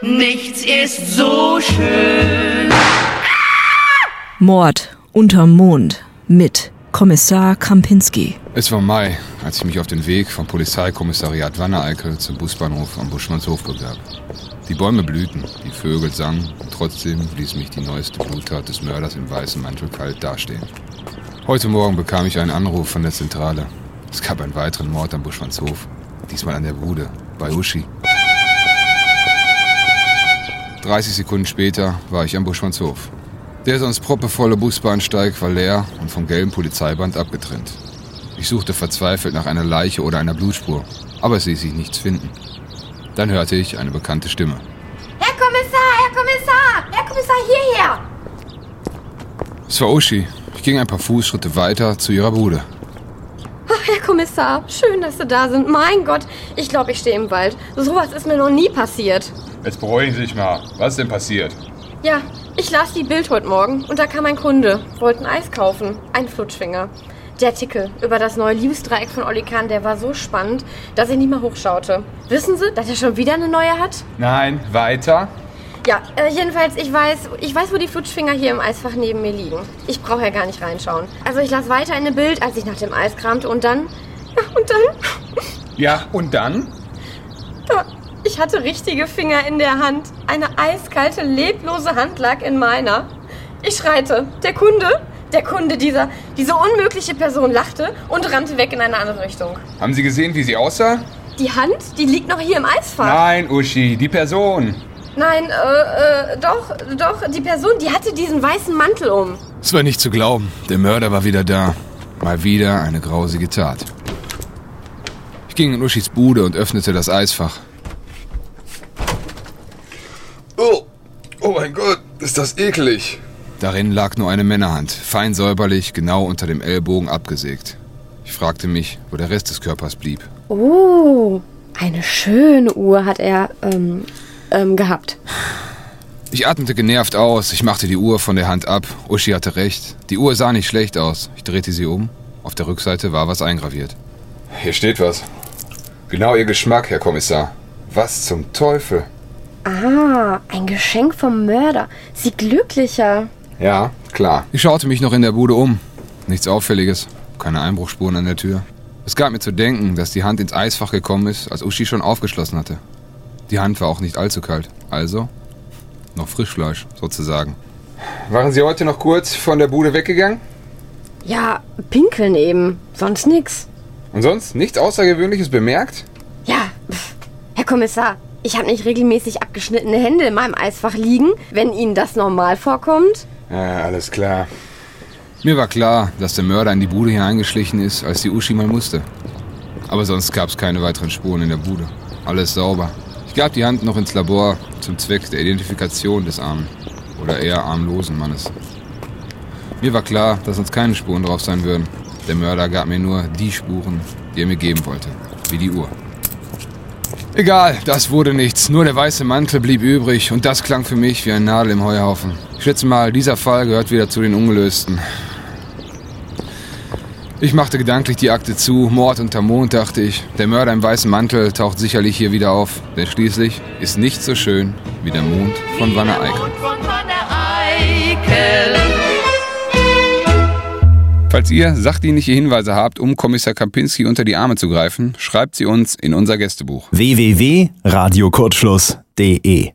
Nichts ist so schön. Mord unterm Mond mit Kommissar Krampinski. Es war Mai, als ich mich auf den Weg vom Polizeikommissariat Wanne-Eickel zum Busbahnhof am Buschmannshof begab. Die Bäume blühten, die Vögel sangen und trotzdem ließ mich die neueste Bluttat des Mörders im weißen Mantel kalt dastehen. Heute Morgen bekam ich einen Anruf von der Zentrale. Es gab einen weiteren Mord am Buschmannshof. Diesmal an der Bude, bei Uschi. 30 Sekunden später war ich am Buschmannshof. Der sonst proppevolle Busbahnsteig war leer und vom gelben Polizeiband abgetrennt. Ich suchte verzweifelt nach einer Leiche oder einer Blutspur, aber es ließ sich nichts finden. Dann hörte ich eine bekannte Stimme. Herr Kommissar, Herr Kommissar, Herr Kommissar, hierher! Es war Uschi. Ich ging ein paar Fußschritte weiter zu ihrer Bude. Ach, Herr Kommissar, schön, dass Sie da sind. Mein Gott, ich glaube, ich stehe im Wald. Sowas ist mir noch nie passiert. Jetzt beruhigen Sie sich mal. Was ist denn passiert? Ja, ich las die Bild heute Morgen und da kam ein Kunde, wollte ein Eis kaufen, ein Flutschfinger. Der Artikel über das neue Liebesdreieck von Olli Kahn, der war so spannend, dass ich nicht mal hochschaute. Wissen Sie, dass er schon wieder eine neue hat? Nein, weiter. Ja, äh, jedenfalls, ich weiß, ich weiß, wo die Flutschfinger hier im Eisfach neben mir liegen. Ich brauche ja gar nicht reinschauen. Also ich las weiter in dem Bild, als ich nach dem Eis kramte und dann... Ja, und dann... Ja, und dann? Da, ich hatte richtige Finger in der Hand. Eine eiskalte, leblose Hand lag in meiner. Ich schreite. Der Kunde, der Kunde, dieser, diese unmögliche Person lachte und rannte weg in eine andere Richtung. Haben Sie gesehen, wie sie aussah? Die Hand, die liegt noch hier im Eisfach. Nein, Uschi, die Person. Nein, äh, äh, doch, doch, die Person, die hatte diesen weißen Mantel um. Es war nicht zu glauben. Der Mörder war wieder da. Mal wieder eine grausige Tat. Ich ging in Uschis Bude und öffnete das Eisfach. Oh, oh mein Gott, ist das eklig. Darin lag nur eine Männerhand, fein säuberlich, genau unter dem Ellbogen abgesägt. Ich fragte mich, wo der Rest des Körpers blieb. Oh, eine schöne Uhr hat er, ähm, ähm, gehabt. Ich atmete genervt aus, ich machte die Uhr von der Hand ab. Uschi hatte recht. Die Uhr sah nicht schlecht aus. Ich drehte sie um. Auf der Rückseite war was eingraviert. Hier steht was. Genau Ihr Geschmack, Herr Kommissar. Was zum Teufel? Ah, ein Geschenk vom Mörder. Sie glücklicher. Ja, klar. Ich schaute mich noch in der Bude um. Nichts Auffälliges. Keine Einbruchspuren an der Tür. Es gab mir zu denken, dass die Hand ins Eisfach gekommen ist, als Uschi schon aufgeschlossen hatte. Die Hand war auch nicht allzu kalt. Also noch Frischfleisch, sozusagen. Waren Sie heute noch kurz von der Bude weggegangen? Ja, pinkeln eben. Sonst nix. Und sonst nichts Außergewöhnliches bemerkt? Ja, pff. Herr Kommissar, ich habe nicht regelmäßig abgeschnittene Hände in meinem Eisfach liegen, wenn Ihnen das normal vorkommt. Ja, alles klar. Mir war klar, dass der Mörder in die Bude hineingeschlichen ist, als die Uschi mal musste. Aber sonst gab es keine weiteren Spuren in der Bude. Alles sauber. Ich gab die Hand noch ins Labor zum Zweck der Identifikation des armen oder eher armlosen Mannes. Mir war klar, dass uns keine Spuren drauf sein würden. Der Mörder gab mir nur die Spuren, die er mir geben wollte, wie die Uhr. Egal, das wurde nichts. Nur der weiße Mantel blieb übrig und das klang für mich wie ein Nadel im Heuhaufen. Ich schätze mal, dieser Fall gehört wieder zu den Ungelösten. Ich machte gedanklich die Akte zu. Mord unter Mond, dachte ich. Der Mörder im weißen Mantel taucht sicherlich hier wieder auf. Denn schließlich ist nichts so schön wie der Mond von Wanne Eickel. Falls ihr sachdienliche Hinweise habt, um Kommissar Kapinski unter die Arme zu greifen, schreibt sie uns in unser Gästebuch. www.radiokurzschluss.de